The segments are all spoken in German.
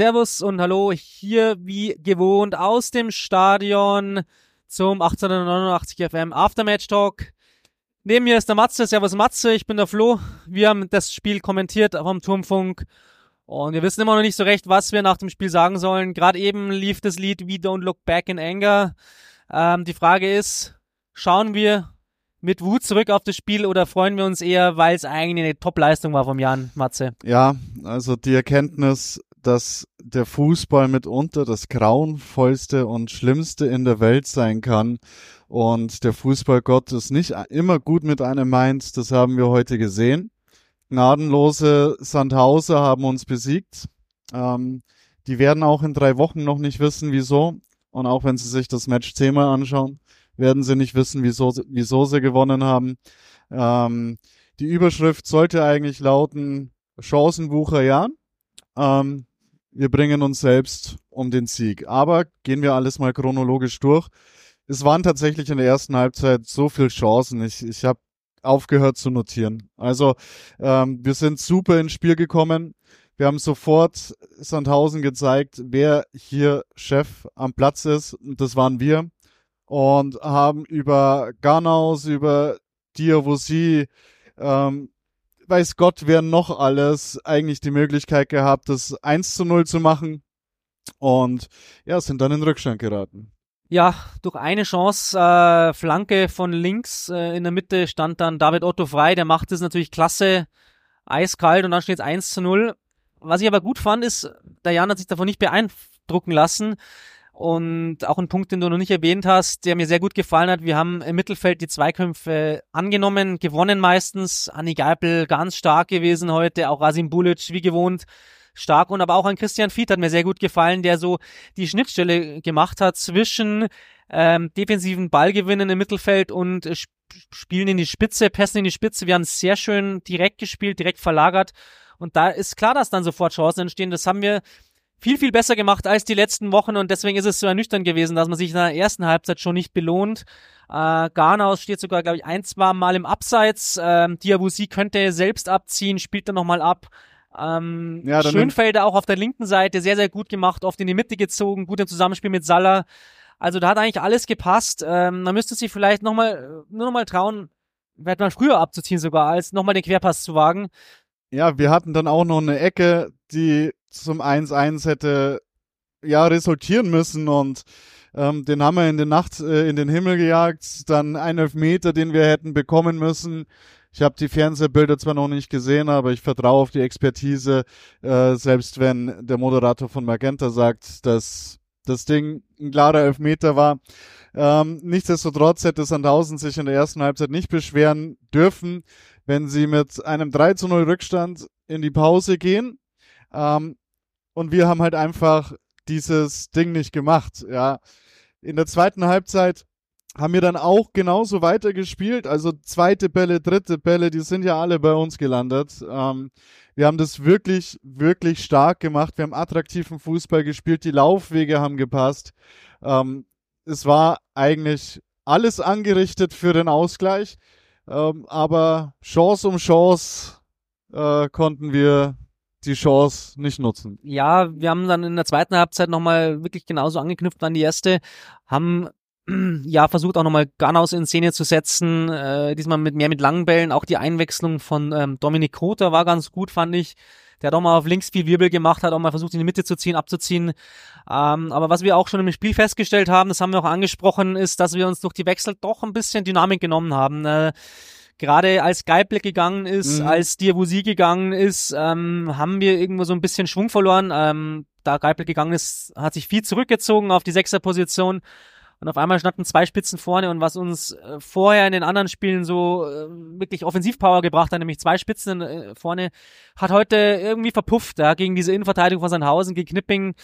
Servus und Hallo hier wie gewohnt aus dem Stadion zum 1889 FM Aftermatch Talk. Neben mir ist der Matze. Servus Matze, ich bin der Flo. Wir haben das Spiel kommentiert vom Turmfunk und wir wissen immer noch nicht so recht, was wir nach dem Spiel sagen sollen. Gerade eben lief das Lied We Don't Look Back in Anger. Ähm, die Frage ist, schauen wir mit Wut zurück auf das Spiel oder freuen wir uns eher, weil es eigentlich eine Top-Leistung war vom Jan Matze? Ja, also die Erkenntnis, dass der Fußball mitunter das grauenvollste und schlimmste in der Welt sein kann und der Fußballgott es nicht immer gut mit einem meint, das haben wir heute gesehen. Gnadenlose Sandhauser haben uns besiegt. Ähm, die werden auch in drei Wochen noch nicht wissen, wieso. Und auch wenn sie sich das Match zehnmal anschauen, werden sie nicht wissen, wieso, wieso sie gewonnen haben. Ähm, die Überschrift sollte eigentlich lauten Chancenbucher Jan. Ähm, wir bringen uns selbst um den Sieg. Aber gehen wir alles mal chronologisch durch. Es waren tatsächlich in der ersten Halbzeit so viele Chancen. Ich, ich habe aufgehört zu notieren. Also ähm, wir sind super ins Spiel gekommen. Wir haben sofort Sandhausen gezeigt, wer hier Chef am Platz ist. Und das waren wir und haben über Ganaus, über Diavosi, ähm, weiß Gott, wer noch alles eigentlich die Möglichkeit gehabt, das 1 zu 0 zu machen. Und ja, sind dann in Rückstand geraten. Ja, durch eine Chance, äh, Flanke von links, äh, in der Mitte stand dann David Otto frei, der macht es natürlich klasse, eiskalt und dann steht es 1 zu 0. Was ich aber gut fand, ist, der Jan hat sich davon nicht beeindrucken lassen. Und auch ein Punkt, den du noch nicht erwähnt hast, der mir sehr gut gefallen hat. Wir haben im Mittelfeld die Zweikämpfe angenommen, gewonnen meistens. Anni Geipel ganz stark gewesen heute, auch Rasim Bulic wie gewohnt stark und aber auch an Christian Fied hat mir sehr gut gefallen, der so die Schnittstelle gemacht hat zwischen ähm, defensiven Ballgewinnen im Mittelfeld und äh, Spielen in die Spitze, Pässen in die Spitze. Wir haben sehr schön direkt gespielt, direkt verlagert und da ist klar, dass dann sofort Chancen entstehen. Das haben wir viel, viel besser gemacht als die letzten Wochen und deswegen ist es so ernüchternd gewesen, dass man sich in der ersten Halbzeit schon nicht belohnt. Äh, Garnaus steht sogar, glaube ich, ein, zwei Mal im Abseits. Ähm, Diabusi könnte selbst abziehen, spielt dann nochmal ab. Ähm, ja, Schönfelder auch auf der linken Seite sehr, sehr gut gemacht, oft in die Mitte gezogen, gut im Zusammenspiel mit Salah. Also da hat eigentlich alles gepasst. Ähm, man müsste sich vielleicht nochmal, nur nochmal trauen, wird man früher abzuziehen sogar, als nochmal den Querpass zu wagen. Ja, wir hatten dann auch noch eine Ecke, die zum 1-1 hätte ja resultieren müssen und ähm, den haben wir in der Nacht äh, in den Himmel gejagt. Dann ein Elfmeter, den wir hätten bekommen müssen. Ich habe die Fernsehbilder zwar noch nicht gesehen, aber ich vertraue auf die Expertise, äh, selbst wenn der Moderator von Magenta sagt, dass das Ding ein klarer Elfmeter war. Ähm, nichtsdestotrotz hätte Sandhausen sich in der ersten Halbzeit nicht beschweren dürfen, wenn sie mit einem 3 zu 0 Rückstand in die Pause gehen. Ähm, und wir haben halt einfach dieses Ding nicht gemacht, ja. In der zweiten Halbzeit haben wir dann auch genauso weitergespielt. Also zweite Bälle, dritte Bälle, die sind ja alle bei uns gelandet. Ähm, wir haben das wirklich, wirklich stark gemacht. Wir haben attraktiven Fußball gespielt. Die Laufwege haben gepasst. Ähm, es war eigentlich alles angerichtet für den Ausgleich. Ähm, aber Chance um Chance äh, konnten wir die Chance nicht nutzen. Ja, wir haben dann in der zweiten Halbzeit nochmal wirklich genauso angeknüpft an die erste, haben ja versucht auch nochmal Garnaus in Szene zu setzen, äh, diesmal mit mehr mit langen Bällen, auch die Einwechslung von ähm, Dominik Kota war ganz gut, fand ich. Der hat auch mal auf links viel Wirbel gemacht, hat auch mal versucht in die Mitte zu ziehen, abzuziehen. Ähm, aber was wir auch schon im Spiel festgestellt haben, das haben wir auch angesprochen, ist, dass wir uns durch die Wechsel doch ein bisschen Dynamik genommen haben. Äh, gerade als Geible gegangen ist, mhm. als Diabusi gegangen ist, ähm, haben wir irgendwo so ein bisschen Schwung verloren. Ähm, da Geipel gegangen ist, hat sich viel zurückgezogen auf die Sechserposition und auf einmal standen zwei Spitzen vorne und was uns äh, vorher in den anderen Spielen so äh, wirklich Offensivpower gebracht hat, nämlich zwei Spitzen äh, vorne, hat heute irgendwie verpufft, ja, gegen diese Innenverteidigung von Sandhausen, gegen Knipping,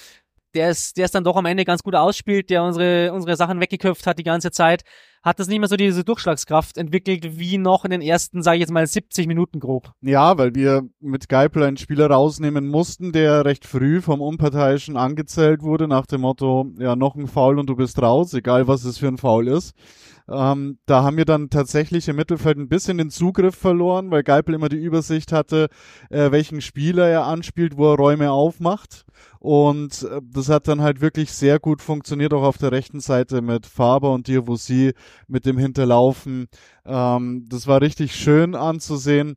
der es, der es dann doch am Ende ganz gut ausspielt, der unsere, unsere Sachen weggeköpft hat die ganze Zeit hat das nicht mehr so diese Durchschlagskraft entwickelt wie noch in den ersten, sage ich jetzt mal, 70 Minuten grob. Ja, weil wir mit Geipel einen Spieler rausnehmen mussten, der recht früh vom Unparteiischen angezählt wurde, nach dem Motto, ja, noch ein Foul und du bist raus, egal was es für ein Foul ist. Ähm, da haben wir dann tatsächlich im Mittelfeld ein bisschen den Zugriff verloren, weil Geipel immer die Übersicht hatte, äh, welchen Spieler er anspielt, wo er Räume aufmacht. Und äh, das hat dann halt wirklich sehr gut funktioniert, auch auf der rechten Seite mit Faber und Diavosi mit dem Hinterlaufen. Ähm, das war richtig schön anzusehen.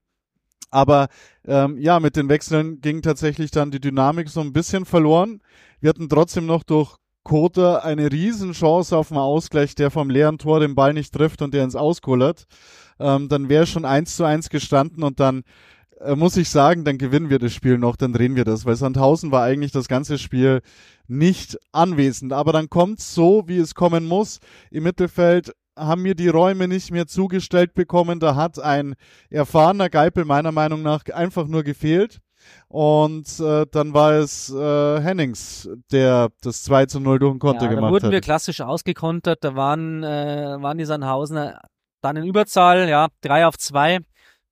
Aber ähm, ja, mit den Wechseln ging tatsächlich dann die Dynamik so ein bisschen verloren. Wir hatten trotzdem noch durch Kota eine Riesenchance auf den Ausgleich, der vom leeren Tor den Ball nicht trifft und der ins Auskullert. Ähm, dann wäre schon eins zu eins gestanden und dann äh, muss ich sagen, dann gewinnen wir das Spiel noch, dann drehen wir das, weil Sandhausen war eigentlich das ganze Spiel nicht anwesend. Aber dann kommt so, wie es kommen muss. Im Mittelfeld haben mir die Räume nicht mehr zugestellt bekommen. Da hat ein erfahrener Geipel meiner Meinung nach einfach nur gefehlt. Und äh, dann war es äh, Hennings, der das 2 zu 0 durch den Konter ja, gemacht hat. Da wurden wir klassisch ausgekontert. Da waren, äh, waren die Sandhausener dann in Überzahl, ja, 3 auf 2.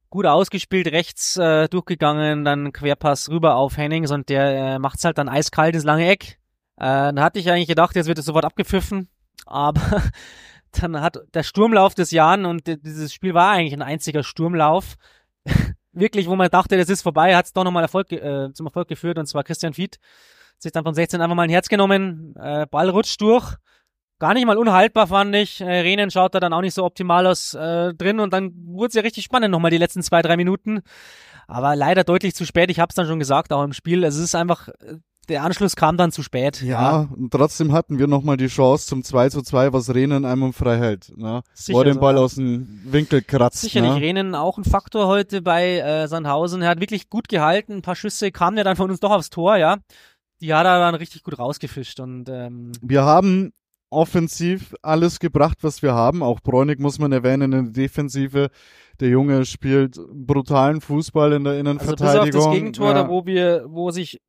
Gut ausgespielt, rechts äh, durchgegangen, dann Querpass rüber auf Hennings und der äh, macht's halt dann eiskalt ins lange Eck. Äh, da hatte ich eigentlich gedacht, jetzt wird es sofort abgepfiffen. Aber dann hat der Sturmlauf des Jan und dieses Spiel war eigentlich ein einziger Sturmlauf. Wirklich, wo man dachte, das ist vorbei, hat es doch nochmal Erfolg, äh, zum Erfolg geführt und zwar Christian Fied. Sich dann von 16 einfach mal ein Herz genommen, äh, Ball rutscht durch. Gar nicht mal unhaltbar, fand ich. Äh, Renen schaut da dann auch nicht so optimal aus äh, drin und dann wurde es ja richtig spannend nochmal die letzten zwei, drei Minuten. Aber leider deutlich zu spät. Ich habe es dann schon gesagt, auch im Spiel. Es ist einfach, äh, der Anschluss kam dann zu spät. Ja, ja. und trotzdem hatten wir nochmal die Chance zum 2 zu 2, was Renen einmal frei hält. Ne? Sicher Wo den Ball aus dem Winkel kratzt. Sicherlich, ne? Renen auch ein Faktor heute bei äh, Sandhausen. Er hat wirklich gut gehalten, ein paar Schüsse kamen ja dann von uns doch aufs Tor, ja. Die hat er dann richtig gut rausgefischt. Und ähm, Wir haben offensiv alles gebracht, was wir haben. Auch Bräunig muss man erwähnen in der Defensive. Der Junge spielt brutalen Fußball in der Innenverteidigung. Also bis auf das Gegentor, ja. da wo wir, wo sich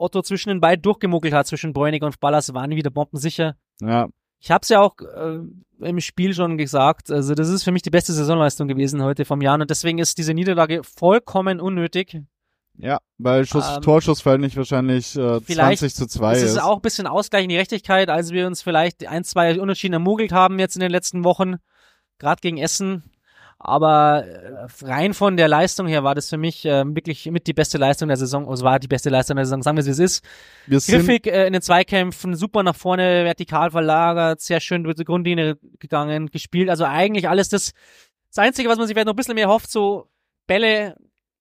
Otto zwischen den beiden durchgemuckelt hat, zwischen Bräunig und Ballas, waren wieder bombensicher. Ja. Ich habe es ja auch äh, im Spiel schon gesagt. Also das ist für mich die beste Saisonleistung gewesen heute vom Jahr und deswegen ist diese Niederlage vollkommen unnötig. Ja, weil Schuss, ähm, Torschussverhältnis wahrscheinlich äh, 20 zu 2 ist. Es ist auch ein bisschen Ausgleich in die Rechtigkeit, als wir uns vielleicht ein, zwei Unentschieden ermogelt haben jetzt in den letzten Wochen, gerade gegen Essen. Aber äh, rein von der Leistung her war das für mich äh, wirklich mit die beste Leistung der Saison. Also war die beste Leistung der Saison, sagen wir es, wie es ist. Wir Griffig äh, in den Zweikämpfen, super nach vorne, vertikal verlagert, sehr schön durch die Grundlinie gegangen, gespielt. Also eigentlich alles das, das Einzige, was man sich vielleicht noch ein bisschen mehr hofft, so Bälle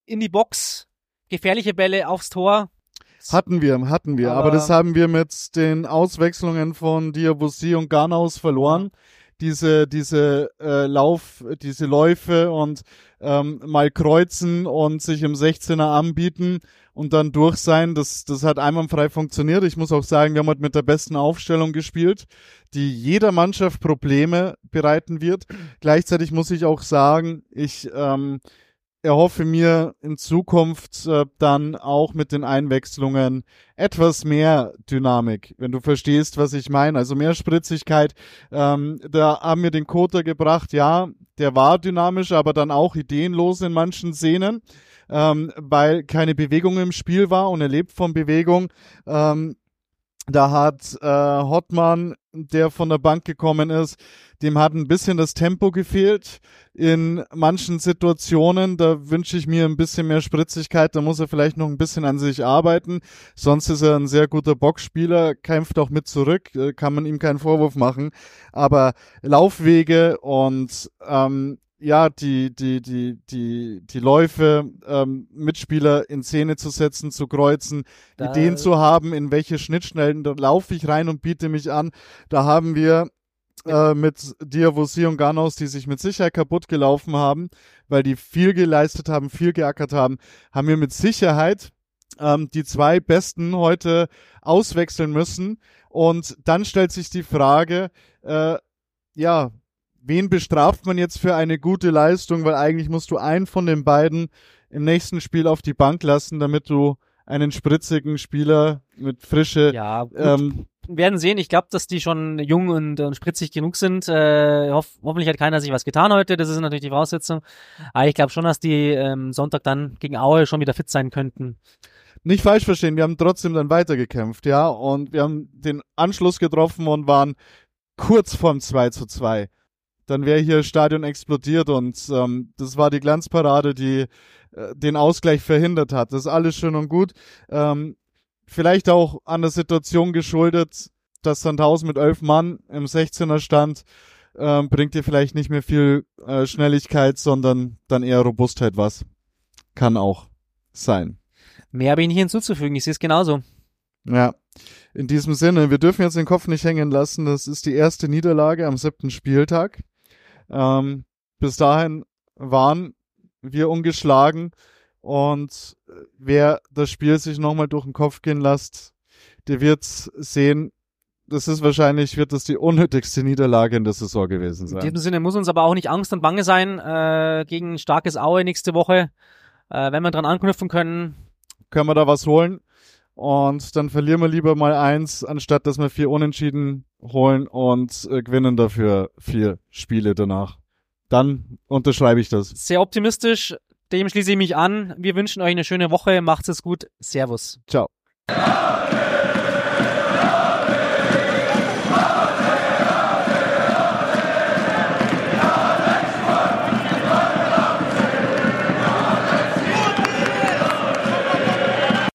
in die Box, gefährliche Bälle aufs Tor. Hatten wir, hatten wir. Aber, aber das haben wir mit den Auswechslungen von Diabusi und Garnaus verloren. Diese, diese äh, Lauf, diese Läufe und ähm, mal kreuzen und sich im 16er anbieten und dann durch sein. Das, das hat einwandfrei funktioniert. Ich muss auch sagen, wir haben heute mit der besten Aufstellung gespielt, die jeder Mannschaft Probleme bereiten wird. Gleichzeitig muss ich auch sagen, ich ähm, erhoffe mir in Zukunft äh, dann auch mit den Einwechslungen etwas mehr Dynamik, wenn du verstehst, was ich meine. Also mehr Spritzigkeit. Ähm, da haben wir den Koter gebracht, ja, der war dynamisch, aber dann auch ideenlos in manchen Szenen, ähm, weil keine Bewegung im Spiel war und er lebt von Bewegung. Ähm, da hat äh, Hottmann, der von der Bank gekommen ist, dem hat ein bisschen das Tempo gefehlt in manchen Situationen. Da wünsche ich mir ein bisschen mehr Spritzigkeit. Da muss er vielleicht noch ein bisschen an sich arbeiten. Sonst ist er ein sehr guter Boxspieler, kämpft auch mit zurück, äh, kann man ihm keinen Vorwurf machen. Aber Laufwege und ähm, ja, die, die, die, die, die Läufe, ähm, Mitspieler in Szene zu setzen, zu kreuzen, da Ideen zu haben, in welche Schnittstellen, da laufe ich rein und biete mich an. Da haben wir äh, mit Diavosi und Ganos, die sich mit Sicherheit kaputt gelaufen haben, weil die viel geleistet haben, viel geackert haben, haben wir mit Sicherheit ähm, die zwei Besten heute auswechseln müssen. Und dann stellt sich die Frage, äh, ja, wen bestraft man jetzt für eine gute Leistung? Weil eigentlich musst du einen von den beiden im nächsten Spiel auf die Bank lassen, damit du einen spritzigen Spieler mit Frische. Ja, ähm, wir werden sehen. Ich glaube, dass die schon jung und, und spritzig genug sind. Äh, hoff, hoffentlich hat keiner sich was getan heute. Das ist natürlich die Voraussetzung. Aber ich glaube schon, dass die ähm, Sonntag dann gegen Aue schon wieder fit sein könnten. Nicht falsch verstehen, wir haben trotzdem dann weitergekämpft, ja. Und wir haben den Anschluss getroffen und waren kurz vorm 2 zu 2 dann wäre hier Stadion explodiert und ähm, das war die Glanzparade, die äh, den Ausgleich verhindert hat. Das ist alles schön und gut. Ähm, vielleicht auch an der Situation geschuldet, dass Sandhausen mit elf Mann im 16er stand, ähm, bringt dir vielleicht nicht mehr viel äh, Schnelligkeit, sondern dann eher Robustheit was. Kann auch sein. Mehr habe ich nicht hinzuzufügen, ich sehe es genauso. Ja, in diesem Sinne, wir dürfen jetzt den Kopf nicht hängen lassen. Das ist die erste Niederlage am siebten Spieltag. Ähm, bis dahin waren wir ungeschlagen und wer das Spiel sich nochmal durch den Kopf gehen lässt, der wird sehen, das ist wahrscheinlich, wird das die unnötigste Niederlage in der Saison gewesen sein. In diesem Sinne muss uns aber auch nicht Angst und Bange sein äh, gegen starkes Aue nächste Woche. Äh, wenn wir dran anknüpfen können, können wir da was holen. Und dann verlieren wir lieber mal eins, anstatt dass wir vier Unentschieden holen und äh, gewinnen dafür vier Spiele danach. Dann unterschreibe ich das. Sehr optimistisch. Dem schließe ich mich an. Wir wünschen euch eine schöne Woche. Macht's es gut. Servus. Ciao.